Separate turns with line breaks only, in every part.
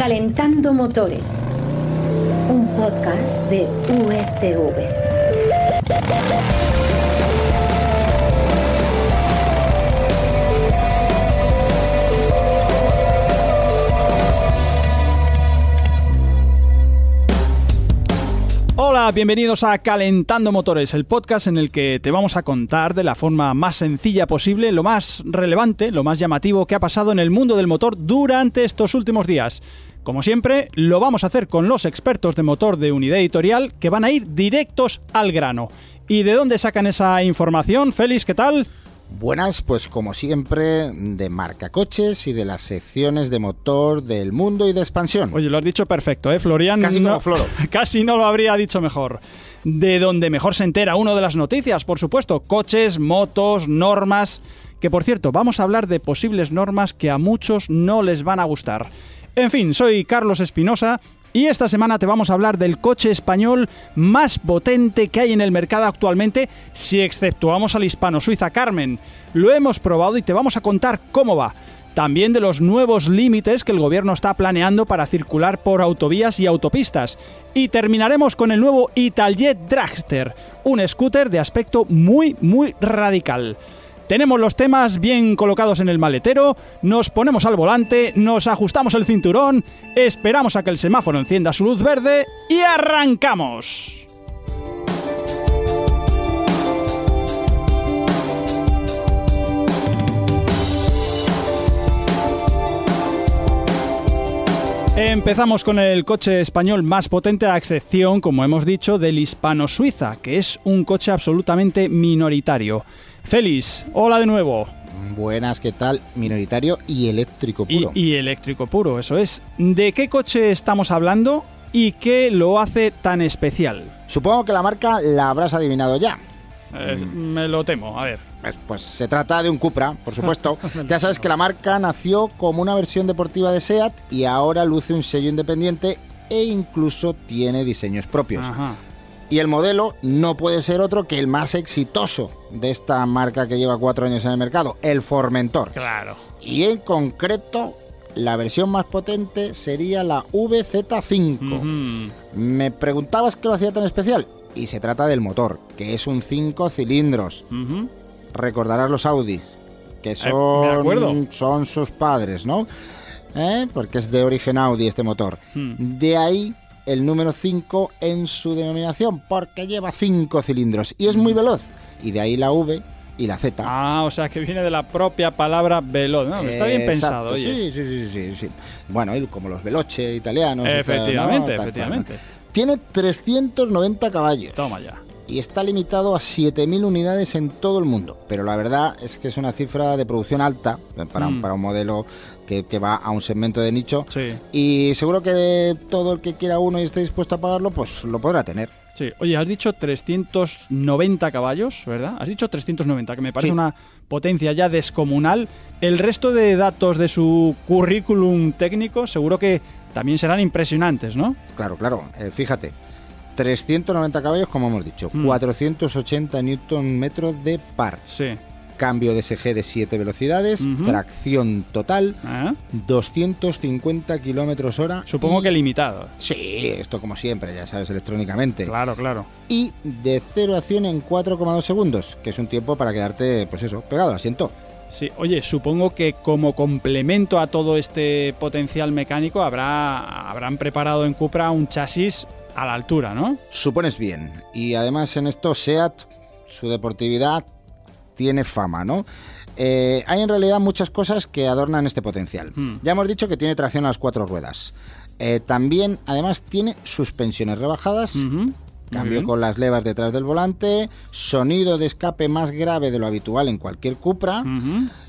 Calentando Motores, un podcast de UETV.
Hola, bienvenidos a Calentando Motores, el podcast en el que te vamos a contar de la forma más sencilla posible lo más relevante, lo más llamativo que ha pasado en el mundo del motor durante estos últimos días. Como siempre, lo vamos a hacer con los expertos de motor de Unidad Editorial que van a ir directos al grano. ¿Y de dónde sacan esa información? Félix, ¿qué tal?
Buenas, pues como siempre, de marca coches y de las secciones de motor del mundo y de expansión.
Oye, lo has dicho perfecto, ¿eh, Florian?
Casi
no,
como Floro.
Casi no lo habría dicho mejor. De donde mejor se entera uno de las noticias, por supuesto. Coches, motos, normas. Que por cierto, vamos a hablar de posibles normas que a muchos no les van a gustar. En fin, soy Carlos Espinosa y esta semana te vamos a hablar del coche español más potente que hay en el mercado actualmente, si exceptuamos al hispano-suiza Carmen. Lo hemos probado y te vamos a contar cómo va. También de los nuevos límites que el gobierno está planeando para circular por autovías y autopistas. Y terminaremos con el nuevo Italjet Dragster, un scooter de aspecto muy, muy radical. Tenemos los temas bien colocados en el maletero, nos ponemos al volante, nos ajustamos el cinturón, esperamos a que el semáforo encienda su luz verde y arrancamos. Empezamos con el coche español más potente a excepción, como hemos dicho, del hispano-suiza, que es un coche absolutamente minoritario. Félix, hola de nuevo.
Buenas, ¿qué tal? Minoritario y eléctrico puro.
y eléctrico puro, eso es. ¿De qué coche estamos hablando y qué lo hace tan especial?
Supongo que la marca la habrás adivinado ya.
Eh, Me lo temo, a ver.
Pues, pues se trata de un Cupra, por supuesto. ya sabes que la marca nació como una versión deportiva de SEAT y ahora luce un sello independiente e incluso tiene diseños propios.
Ajá.
Y el modelo no puede ser otro que el más exitoso de esta marca que lleva cuatro años en el mercado, el Formentor.
Claro.
Y en concreto, la versión más potente sería la VZ5.
Ujú.
Me preguntabas qué lo hacía tan especial. Y se trata del motor, que es un 5 cilindros. Recordarás los Audi, que
Eh,
son sus padres, ¿no? ¿Eh? Porque es de origen Audi este motor.
Hmm.
De ahí el número 5 en su denominación, porque lleva 5 cilindros y es muy veloz. Y de ahí la V y la Z.
Ah, o sea que viene de la propia palabra veloz. No, está bien
Exacto,
pensado, oye.
Sí, sí, sí, sí, sí. Bueno, y como los Veloce italianos. y tal, ¿no?
Efectivamente, efectivamente.
Tiene 390 caballos.
Toma ya.
Y está limitado a 7.000 unidades en todo el mundo. Pero la verdad es que es una cifra de producción alta eh, para,
Mm.
para un modelo que, que va a un segmento de nicho.
Sí.
Y seguro que todo el que quiera uno y esté dispuesto a pagarlo, pues lo podrá tener.
Sí, oye, has dicho 390 caballos, ¿verdad? Has dicho 390, que me parece
Sí.
una potencia ya descomunal. El resto de datos de su currículum técnico seguro que también serán impresionantes, ¿no?
Claro, claro. eh, fíjate. 390 caballos, como hemos dicho.
Mm.
480 newton metros de par.
Sí.
Cambio de SG de 7 velocidades. Tracción total.
¿Eh?
250 kilómetros hora.
Supongo
y-
que limitado.
Sí, esto como siempre, ya sabes, electrónicamente.
Claro, claro.
Y de 0 a 100 en 4,2 segundos, que es un tiempo para quedarte, pues eso, pegado al asiento.
Sí, oye, supongo que como complemento a todo este potencial mecánico habrá, habrán preparado en Cupra un chasis a la altura, ¿no?
Supones bien. Y además en esto SEAT, su deportividad tiene fama, ¿no? Eh, hay en realidad muchas cosas que adornan este potencial.
Hmm.
Ya hemos dicho que tiene tracción a las cuatro ruedas. Eh, también, además, tiene suspensiones rebajadas, cambio con las levas detrás del volante, sonido de escape más grave de lo habitual en cualquier Cupra.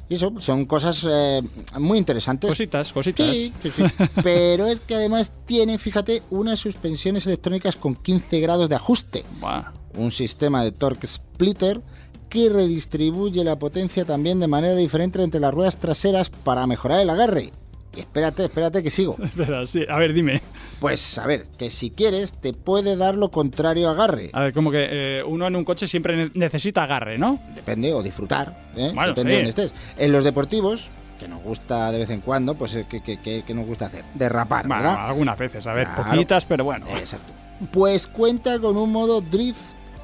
Y eso son cosas eh, muy interesantes.
Cositas, cositas.
Sí, sí, sí. Pero es que además tiene, fíjate, unas suspensiones electrónicas con 15 grados de ajuste.
Buah.
Un sistema de torque splitter que redistribuye la potencia también de manera diferente entre las ruedas traseras para mejorar el agarre. Y espérate, espérate que sigo.
Espera, sí, a ver, dime.
Pues a ver, que si quieres te puede dar lo contrario agarre.
A ver, como que eh, uno en un coche siempre ne- necesita agarre, ¿no?
Depende, o disfrutar, ¿eh?
Bueno,
depende
sí.
de donde estés. En los deportivos, que nos gusta de vez en cuando, pues eh, ¿qué, qué- qué- qué nos gusta hacer? Derrapar,
Bueno,
¿verdad?
algunas veces, a ver,
Claro.
poquitas, pero bueno.
Exacto. Pues cuenta con un modo drift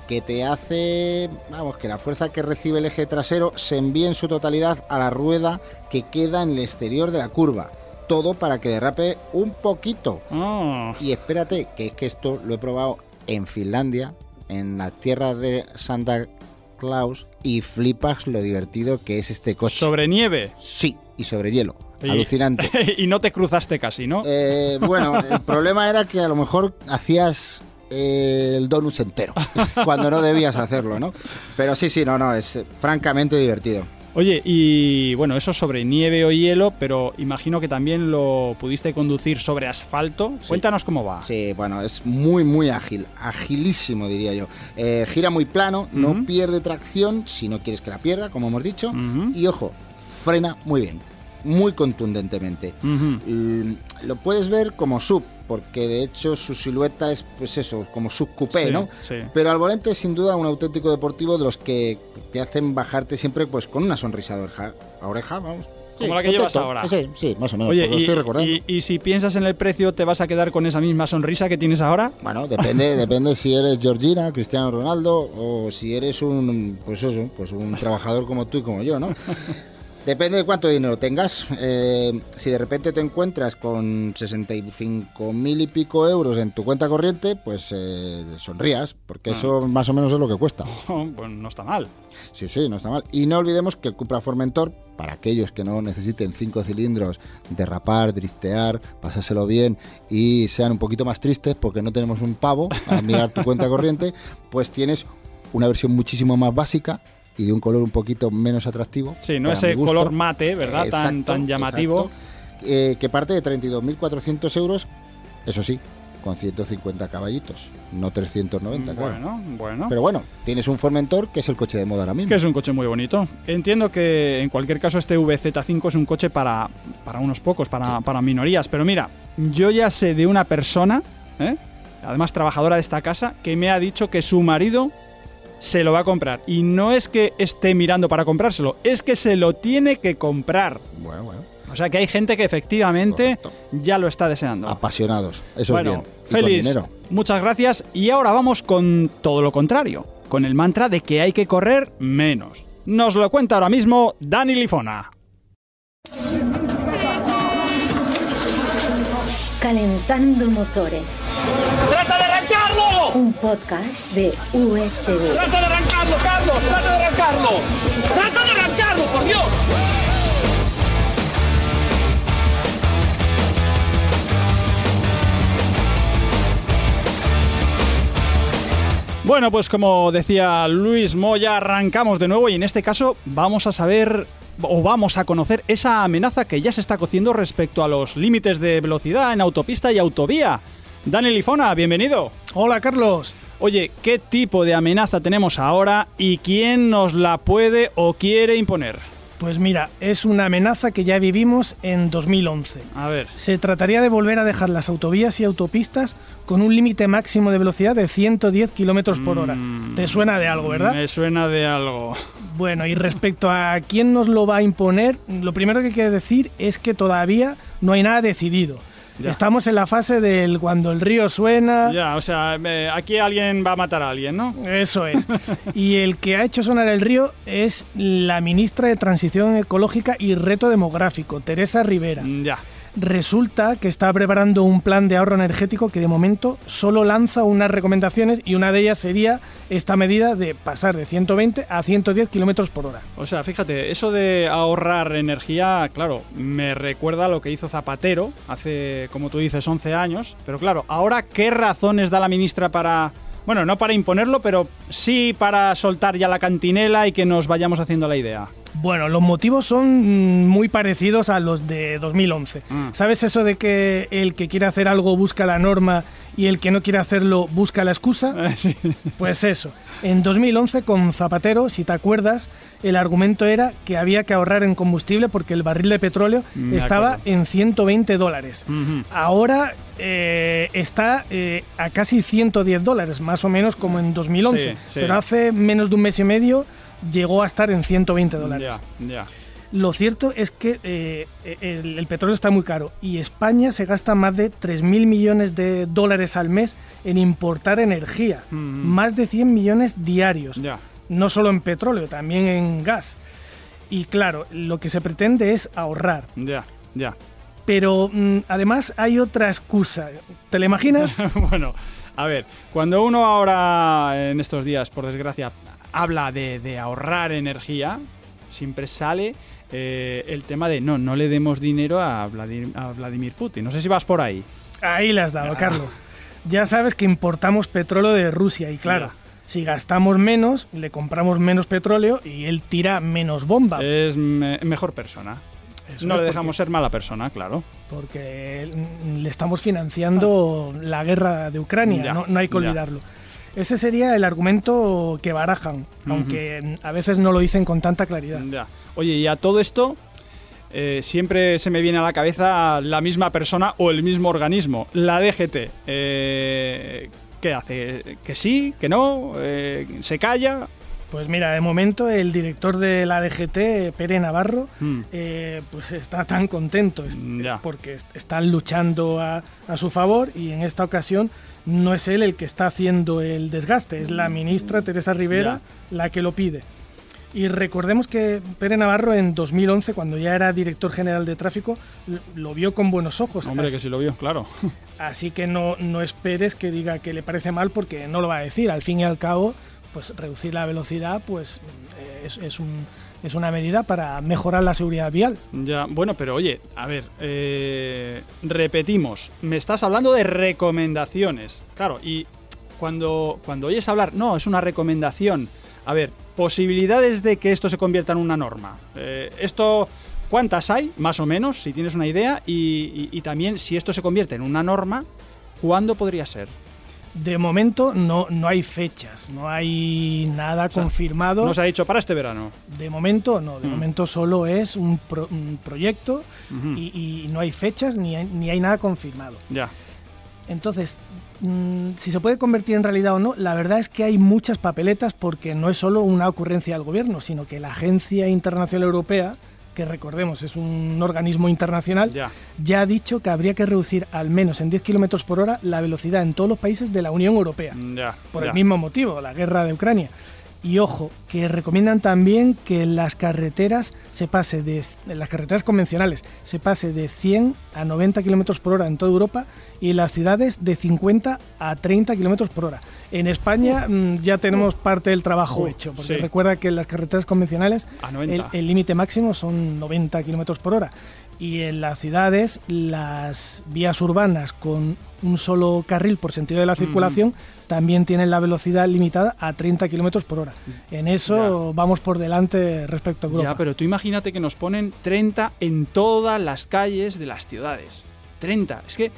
que te hace, vamos, que la fuerza que recibe el eje trasero se envíe en su totalidad a la rueda que queda en el exterior de la curva. Todo para que derrape un poquito.
Oh,
Y espérate, que es que esto lo he probado en Finlandia, en la tierra de Santa Claus, y flipas lo divertido que es este coche.
sobre nieve.
Sí, y sobre hielo.
Y-
Alucinante.
y no te cruzaste casi, ¿no?
Eh, bueno, el problema era que a lo mejor hacías el donus entero, cuando no debías hacerlo, ¿no? Pero sí, sí, no, no, es francamente divertido.
Oye, y bueno, eso sobre nieve o hielo, pero imagino que también lo pudiste conducir sobre asfalto. Cuéntanos cómo va.
Sí, bueno, es muy, muy ágil, agilísimo diría yo. Eh, gira muy plano, no pierde tracción si no quieres que la pierda, como hemos dicho. Y ojo, frena muy bien, muy contundentemente. Lo puedes ver como sub, porque de hecho su silueta es, pues eso, como sub coupé,
Sí,
¿no?
sí.
Pero al volante es sin duda un auténtico deportivo de los que te hacen bajarte siempre pues con una sonrisa a oreja, a oreja vamos.
Como la que llevas ahora.
Sí, sí, más o menos,
Oye,
pues lo
y,
estoy recordando.
y- y si piensas en el precio, ¿te vas a quedar con esa misma sonrisa que tienes ahora?
Bueno, depende, depende si eres Georgina, Cristiano Ronaldo o si eres un, pues eso, pues un trabajador como tú y como yo, ¿no? Depende de cuánto dinero tengas. Eh, si de repente te encuentras con 65 mil y pico euros en tu cuenta corriente, pues eh, sonrías, porque eso más o menos es lo que cuesta.
pues no está mal.
Sí, sí, no está mal. Y no olvidemos que el Cupra Formentor, para aquellos que no necesiten cinco cilindros, derrapar, dristear, pasárselo bien y sean un poquito más tristes porque no tenemos un pavo a mirar tu cuenta corriente, pues tienes una versión muchísimo más básica y de un color un poquito menos atractivo.
Sí, no ese color mate, ¿verdad? tan,
Exacto,
tan llamativo.
Eh, que parte de 32.400 euros, eso sí, con 150 caballitos, no 390, claro.
Bueno, bueno.
Pero bueno, tienes un Formentor que es el coche de moda ahora mismo.
Que es un coche muy bonito. Entiendo que en cualquier caso este VZ5 es un coche para, para unos pocos, para, para minorías. Pero mira, yo ya sé de una persona, ¿eh? además trabajadora de esta casa, que me ha dicho que su marido se lo va a comprar. Y no es que esté mirando para comprárselo, es que se lo tiene que comprar.
Bueno, bueno.
O sea que hay gente que efectivamente
Correcto.
ya lo está deseando.
Apasionados. Eso
bueno,
es bien. Y con
Félix,
dinero.
muchas gracias. Y ahora vamos con todo lo contrario, con el mantra de que hay que correr menos. Nos lo cuenta ahora mismo Dani Lifona.
Calentando motores.
¡Trata de arrancarlo!
Un podcast de USV.
¡Trata de arrancarlo, Carlos! ¡Trata de arrancarlo! ¡Trata de arrancarlo, por Dios!
Bueno, pues como decía Luis Moya, arrancamos de nuevo y en este caso vamos a saber o vamos a conocer esa amenaza que ya se está cociendo respecto a los límites de velocidad en autopista y autovía. Dani Lifona, bienvenido.
Hola Carlos.
Oye, ¿qué tipo de amenaza tenemos ahora y quién nos la puede o quiere imponer?
Pues mira, es una amenaza que ya vivimos en 2011.
A ver.
Se trataría de volver a dejar las autovías y autopistas con un límite máximo de velocidad de 110 kilómetros por hora.
Mm,
¿Te suena de algo, verdad?
Me suena de algo.
Bueno, y respecto a quién nos lo va a imponer, lo primero que hay que decir es que todavía no hay nada decidido.
Ya.
Estamos en la fase del cuando el río suena.
Ya, o sea, eh, aquí alguien va a matar a alguien, ¿no?
Eso es. Y el que ha hecho sonar el río es la ministra de Transición Ecológica y Reto Demográfico, Teresa Rivera.
Ya.
Resulta que está preparando un plan de ahorro energético que de momento solo lanza unas recomendaciones y una de ellas sería esta medida de pasar de 120 a 110 kilómetros por hora.
O sea, fíjate, eso de ahorrar energía, claro, me recuerda a lo que hizo Zapatero hace, como tú dices, 11 años. Pero claro, ahora, ¿qué razones da la ministra para... Bueno, no para imponerlo, pero sí para soltar ya la cantinela y que nos vayamos haciendo la idea.
Bueno, los motivos son mm, muy parecidos a los de 2011.
Mm.
¿Sabes eso de que el que quiere hacer algo busca la norma y el que no quiere hacerlo busca la excusa?
Sí.
Pues eso. En 2011 con Zapatero, si te acuerdas, el argumento era que había que ahorrar en combustible porque el barril de petróleo
Me
estaba
acuerdo.
en 120 dólares. Ahora eh, está eh, a casi 110 dólares, más o menos como en 2011.
Sí, sí.
Pero hace menos de un mes y medio llegó a estar en 120 dólares.
Ya, ya.
Lo cierto es que eh, el, el petróleo está muy caro y España se gasta más de 3.000 millones de dólares al mes en importar energía,
Mm.
más de 100 millones diarios,
Ya.
no solo en petróleo, también en gas. Y claro, lo que se pretende es ahorrar.
Ya, ya.
Pero mm, además hay otra excusa. ¿Te la imaginas?
bueno, a ver, cuando uno ahora en estos días, por desgracia, habla de, de ahorrar energía, siempre sale eh, el tema de no, no le demos dinero a Vladimir, a Vladimir Putin. No sé si vas por ahí.
Ahí le has dado, Carlos. Ya sabes que importamos petróleo de Rusia y claro, si gastamos menos, le compramos menos petróleo y él tira menos bomba.
Es me- mejor persona.
Eso
no le
porque-
dejamos ser mala persona, claro.
porque mm, le estamos financiando la guerra de Ucrania,
Ya,
no, no hay que
ya.
Ese sería el argumento que barajan, aunque a veces no lo dicen con tanta claridad.
Ya. Oye, y a todo esto eh, siempre se me viene a la cabeza la misma persona o el mismo organismo, la DGT. Eh, ¿Qué hace? ¿Que sí? ¿Que no? Eh, ¿Se calla?
Pues mira, de momento el director de la DGT, Pere Navarro,
Hmm.
eh, pues está tan contento
Ya.
porque est- están luchando a, a su favor y en esta ocasión no es él el que está haciendo el desgaste, es la ministra Teresa Rivera la que lo pide. Y recordemos que Pere Navarro en 2011, cuando ya era director general de tráfico, lo vio con buenos ojos.
Hombre,
así,
que sí lo vio, claro.
así que no, no esperes que diga que le parece mal porque no lo va a decir. Al fin y al cabo, pues reducir la velocidad pues eh, es, es un- es una medida para mejorar la seguridad vial.
Ya, bueno, pero oye, a ver, eh, repetimos, me estás hablando de recomendaciones, claro, y cuando, cuando oyes hablar, no, es una recomendación, a ver, posibilidades de que esto se convierta en una norma. Eh, esto, ¿cuántas hay, más o menos, si tienes una idea? Y, también, si esto se convierte en una norma, ¿cuándo podría ser?
De momento no, no hay fechas, no hay nada
sea,
confirmado.
¿No se ha dicho para este verano?
De momento no, de
Mm.
momento solo es un, pro- un proyecto y no hay fechas ni hay, ni hay nada confirmado.
Ya,
Entonces, mm, si se puede convertir en realidad o no, la verdad es que hay muchas papeletas porque no es solo una ocurrencia del gobierno, sino que la Agencia Internacional Europea, que recordemos es un organismo internacional,
ya.
ya ha dicho que habría que reducir al menos en 10 kilómetros por hora la velocidad en todos los países de la Unión Europea
Ya,
por
ya.
el mismo motivo, la guerra de Ucrania. Y ojo, que recomiendan también que en las carreteras se pase de las carreteras convencionales se pase de 100 a 90 kilómetros por hora en toda Europa y en las ciudades de 50 a 30 kilómetros por hora. En España mm, ya tenemos parte del trabajo
Uh,
hecho, porque
sí.
recuerda que en las carreteras convencionales el
90.
el límite máximo son 90 kilómetros por hora. Y en las ciudades, las vías urbanas con un solo carril por sentido de la circulación también tienen la velocidad limitada a 30 kilómetros por hora. En eso vamos por delante respecto a Europa.
Ya, pero tú imagínate que nos ponen 30 en todas las calles de las ciudades. 30. Es que,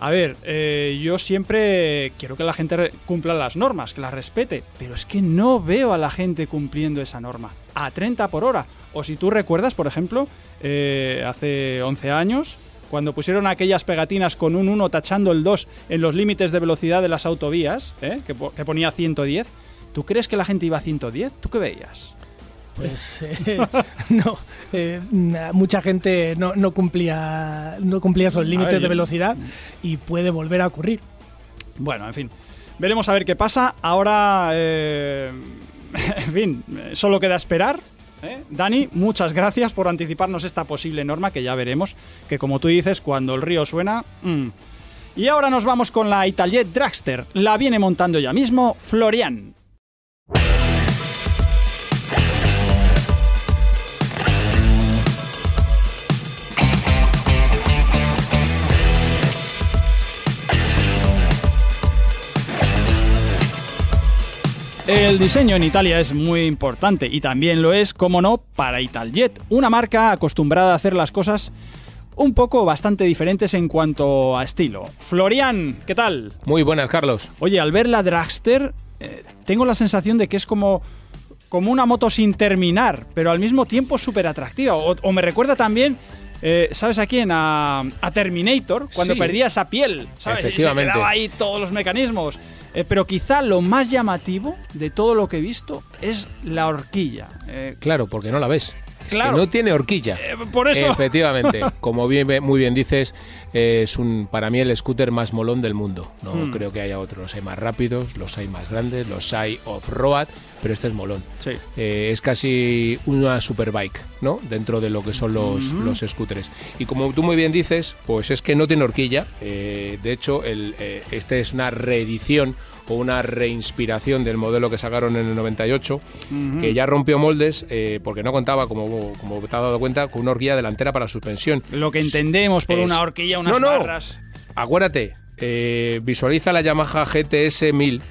a ver, eh, yo siempre quiero que la gente cumpla las normas, que las respete, pero es que no veo a la gente cumpliendo esa norma. A 30 por hora. O si tú recuerdas, por ejemplo, eh, hace 11 años, cuando pusieron aquellas pegatinas con un 1 tachando el 2 en los límites de velocidad de las autovías, ¿eh? que, que ponía 110, ¿tú crees que la gente iba a 110? ¿Tú qué veías?
Pues eh, no, eh, mucha gente no, no cumplía no cumplía esos límites
ver,
de
yo-
velocidad y puede volver a ocurrir.
Bueno, en fin. Veremos a ver qué pasa. Ahora, eh, en fin, eh, solo queda esperar. ¿eh? Dani, muchas gracias por anticiparnos esta posible norma que ya veremos, que como tú dices, cuando el río suena... mm. Y ahora nos vamos con la Italiet Dragster. La viene montando ya mismo Florian. El diseño en Italia es muy importante y también lo es, como no, para Italjet, una marca acostumbrada a hacer las cosas un poco bastante diferentes en cuanto a estilo. Florian, ¿qué tal?
Muy buenas, Carlos.
Oye, al ver la Dragster, eh, tengo la sensación de que es como, como una moto sin terminar, pero al mismo tiempo súper atractiva. O, o me recuerda también, eh, ¿sabes a quién? A, a Terminator, cuando
Sí.
perdía esa piel, ¿sabes? Y se quedaba ahí todos los mecanismos. Eh, pero quizá lo más llamativo de todo lo que he visto es la horquilla. Eh,
Claro, porque no la ves.
Claro.
que no tiene horquilla.
Eh, por eso.
Efectivamente, como bien, muy bien dices, eh, es un para mí el scooter más molón del mundo. No
Hmm.
creo que haya otros. Hay más rápidos, los hay más grandes, los hay off-road, pero este es molón.
Sí.
Eh, es casi una superbike, ¿no? Dentro de lo que son los, los scooters. Y como tú muy bien dices, pues es que no tiene horquilla. De hecho, el, este es una reedición o una reinspiración del modelo que sacaron en el 98, que ya rompió moldes eh, porque no contaba, como, como te has dado cuenta, con una horquilla delantera para suspensión.
Lo que entendemos por
Es-
una horquilla, unas
No, no.
barras.
Acuérdate, eh, visualiza la Yamaha GTS 1000,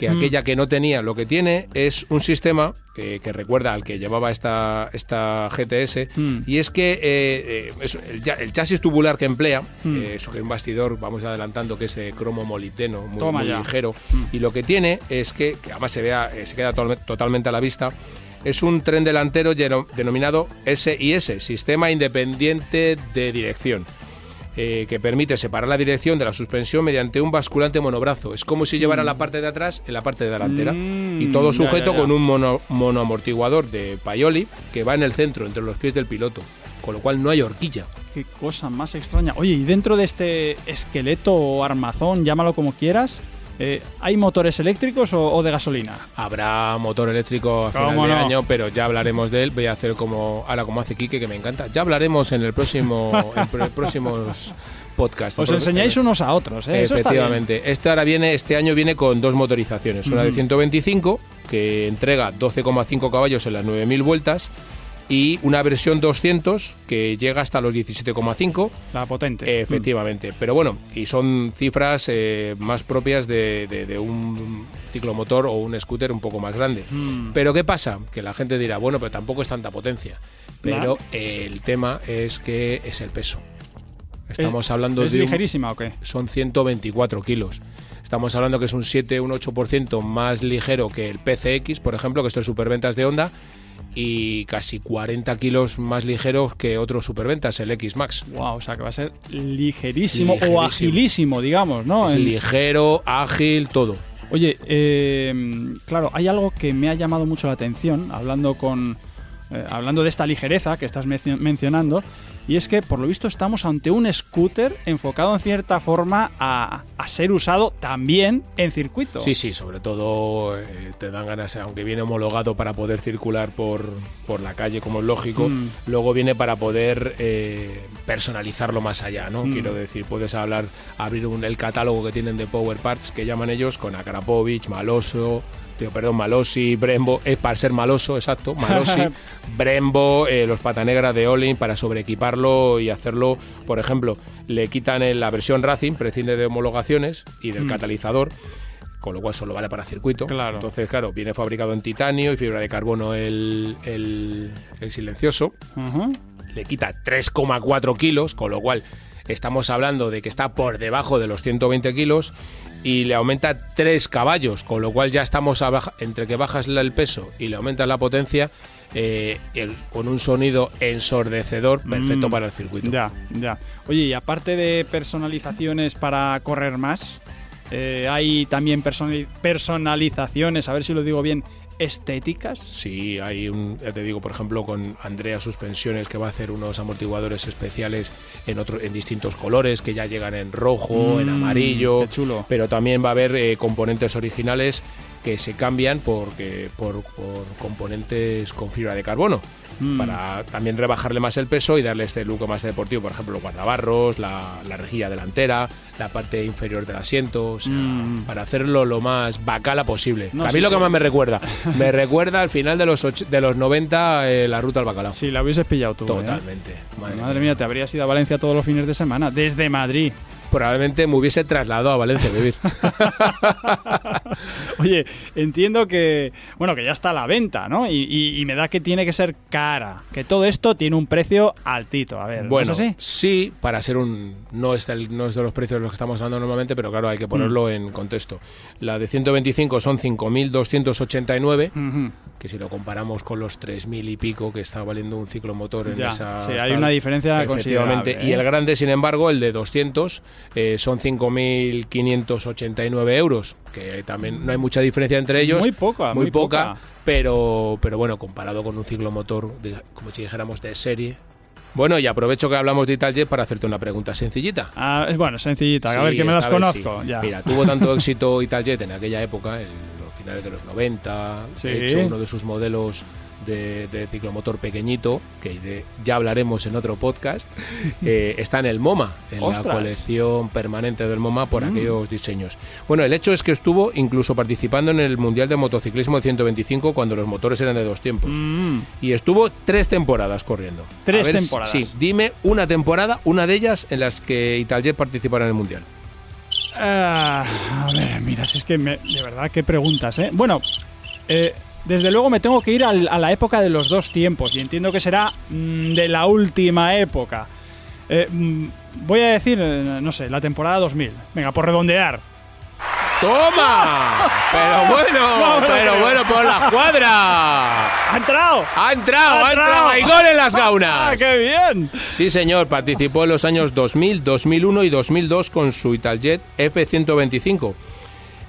que
Mm.
aquella que no tenía, lo que tiene es un sistema que, que recuerda al que llevaba esta, esta GTS,
Mm.
y es que eh, eh, es el, chasis tubular que emplea,
Mm.
eh, es un bastidor, vamos adelantando, que es de cromo moliteno, muy, ligero,
Mm.
y lo que tiene es que, que además se, vea, eh, se queda totalmente a la vista, es un tren delantero denominado SIS, Sistema Independiente de Dirección eh, que permite separar la dirección de la suspensión mediante un basculante monobrazo. Es como si llevara la parte de atrás en la parte delantera
Mm,
y todo
ya,
sujeto
ya, ya.
con un mono, monoamortiguador de Paioli que va en el centro, entre los pies del piloto, con lo cual no hay horquilla.
Qué cosa más extraña. Oye, y dentro de este esqueleto o armazón, llámalo como quieras, eh, ¿hay motores eléctricos o, o de gasolina?
Habrá motor eléctrico a final
¿Cómo
de año, pero ya hablaremos de él. Voy a hacer como ahora como hace Quique, que me encanta. Ya hablaremos en el próximo en próximos podcasts.
Os enseñáis unos a otros, ¿eh? Eso está bien.
Efectivamente. Este ahora viene, este año viene con dos motorizaciones. Una de
Ujú.
125, que entrega 12,5 caballos en las 9.000 vueltas, y una versión 200, que llega hasta los 17,5.
La potente.
Efectivamente. Pero bueno, y son cifras eh, más propias de, de- de un ciclomotor o un scooter un poco más grande.
Mm.
Pero ¿qué pasa? Que la gente dirá, bueno, pero tampoco es tanta potencia. Pero el tema es que es el peso. Estamos hablando
¿Es
de un-
ligerísima o qué?
son 124 kilos. Estamos hablando que es un 7, un 8% más ligero que el PCX, por ejemplo, que esto es superventas de Honda, y casi 40 kilos más ligeros que otros superventas, el X Max.
Wow, o sea que va a ser ligerísimo,
Ligerísimo.
o agilísimo, digamos, ¿no?
Es ligero, ágil, todo.
Oye, eh, claro, hay algo que me ha llamado mucho la atención, hablando con. eh, hablando de esta ligereza que estás mencio- mencionando, y es que por lo visto estamos ante un scooter enfocado en cierta forma a, a ser usado también en circuito.
Sí, sí, sobre todo eh, te dan ganas, aunque viene homologado para poder circular por, por la calle, como es lógico,
Mm.
luego viene para poder eh, personalizarlo más allá, ¿no?
Mm.
Quiero decir, puedes hablar, abrir un, el catálogo que tienen de Power Parts, que llaman ellos, con Akarapovich, Maloso, digo, perdón, Malosi, Brembo, es para ser maloso, exacto, Malosi, Brembo, eh, los pata negra de Olin, para sobreequiparlo y hacerlo, por ejemplo, le quitan en la versión Racing, prescinde de homologaciones y del
Mm.
catalizador, con lo cual solo vale para circuito.
Claro.
Entonces, claro, viene fabricado en titanio y fibra de carbono el, el, el silencioso.
Ujú.
Le quita 3,4 kilos, con lo cual estamos hablando de que está por debajo de los 120 kilos y le aumenta 3 caballos, con lo cual ya estamos a baja- entre que bajas el peso y le aumentas la potencia, eh, el- con un sonido ensordecedor perfecto
Mm,
para el circuito.
Ya, ya. Oye, y aparte de personalizaciones para correr más, eh, hay también personali- personalizaciones, a ver si lo digo bien, estéticas.
Sí, hay un, ya te digo, por ejemplo, con Andrea Suspensiones que va a hacer unos amortiguadores especiales en otro, en distintos colores que ya llegan en rojo, en
Mm,
amarillo,
qué chulo.
pero también va a haber eh, componentes originales que se cambian porque, por, por componentes con fibra de carbono.
Mm.
Para también rebajarle más el peso y darle este look más deportivo, por ejemplo, los guardabarros, la, la rejilla delantera, la parte inferior del asiento, o sea,
Mm.
para hacerlo lo más bacala posible.
No,
a mí
sí,
lo que
sí.
más me recuerda, me recuerda al final de los, och- de los 90 eh, la ruta al bacalao.
Si la hubieses pillado tú. ¿eh?
Totalmente. Madre
Madre,
mía.
mía, te habrías ido a Valencia todos los fines de semana, desde Madrid.
Probablemente me hubiese trasladado a Valencia a vivir.
Oye, entiendo que, bueno, que ya está a la venta, ¿no? Y, y- y me da que tiene que ser cara, que todo esto tiene un precio altito. A ver, ¿no
Bueno,
es así?
sí, para ser un. No es, del- no es de los precios de los que estamos hablando normalmente, pero claro, hay que ponerlo
Mm.
en contexto. La de 125 son 5.289,
Ujú.
que si lo comparamos con los 3.000 y pico que está valiendo un ciclomotor en
Ya,
esa.
sí, hay una diferencia considerable,
Y
¿eh?
el grande, sin embargo, el de 200, eh, son 5.589 euros. que también no hay mucha diferencia entre ellos.
Muy poca, muy
poca,
poca.
Pero, pero bueno, comparado con un ciclomotor, de- como si dijéramos de serie. Bueno, y aprovecho que hablamos de Italjet para hacerte una pregunta sencillita.
Ah, es bueno, sencillita, a ver que me las conozco.
sí.
Ya.
Mira, tuvo tanto éxito Italjet en aquella época, en los finales de los 90.
Sí.
De hecho, uno de sus modelos de, de ciclomotor pequeñito, que de- ya hablaremos en otro podcast, eh, está en el MoMA, en
¡Ostras!
la colección permanente del MoMA por
Mm.
aquellos diseños. Bueno, el hecho es que estuvo incluso participando en el Mundial de Motociclismo de 125 cuando los motores eran de dos tiempos.
Mm,
Y estuvo tres temporadas corriendo.
Tres
ver,
temporadas.
Sí, dime una temporada, una de ellas en las que Italjet participara en el Mundial.
ah, a ver, mira, si es que me- de verdad, qué preguntas, ¿eh? Bueno, eh, desde luego me tengo que ir al- a la época de los dos tiempos y entiendo que será mm, de la última época. Eh, mm, voy a decir, eh, no sé, la temporada 2000. Venga, por redondear.
¡Toma! Pero bueno,
No
pero
creo.
bueno, por la cuadra.
¡Ha entrado!
¡Ha entrado, ha
¡Ha
entrado! ¡Hay gol en las
¡Ah,
gaunas!
qué bien!
Sí, señor, participó en los años 2000, 2001 y 2002 con su Italjet F-125.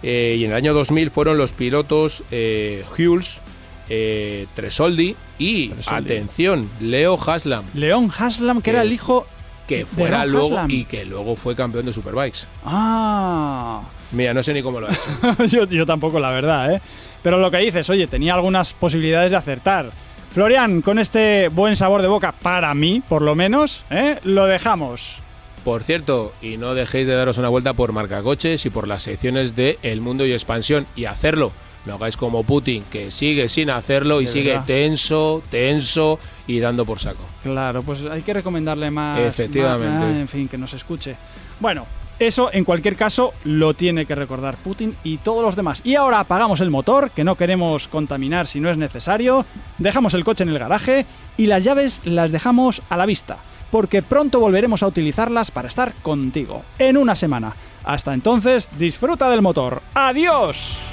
Eh, y en el año 2000 fueron los pilotos eh, Hulls, eh, Tresoldi y,
Tresoldi.
atención, Leo Haslam,
León Haslam, que era el hijo
que fuera luego
Haslam.
y que luego fue campeón de Superbikes.
Ah,
Mira, no sé ni cómo lo ha hecho.
yo, yo tampoco, la verdad, ¿eh? Pero lo que dices, oye, tenía algunas posibilidades de acertar. Florian, con este buen sabor de boca, para mí, por lo menos, ¿eh? lo dejamos.
Por cierto, y no dejéis de daros una vuelta por Marcacoches y por las secciones de El Mundo y Expansión y hacerlo. No hagáis como Putin, que sigue sin hacerlo y
De
sigue
verdad.
tenso, tenso y dando por saco.
Claro, pues hay que recomendarle más.
Efectivamente.
más- en fin, que nos escuche. Bueno, eso en cualquier caso lo tiene que recordar Putin y todos los demás. Y ahora apagamos el motor, que no queremos contaminar si no es necesario. Dejamos el coche en el garaje y las llaves las dejamos a la vista, porque pronto volveremos a utilizarlas para estar contigo en una semana. Hasta entonces, disfruta del motor. ¡Adiós!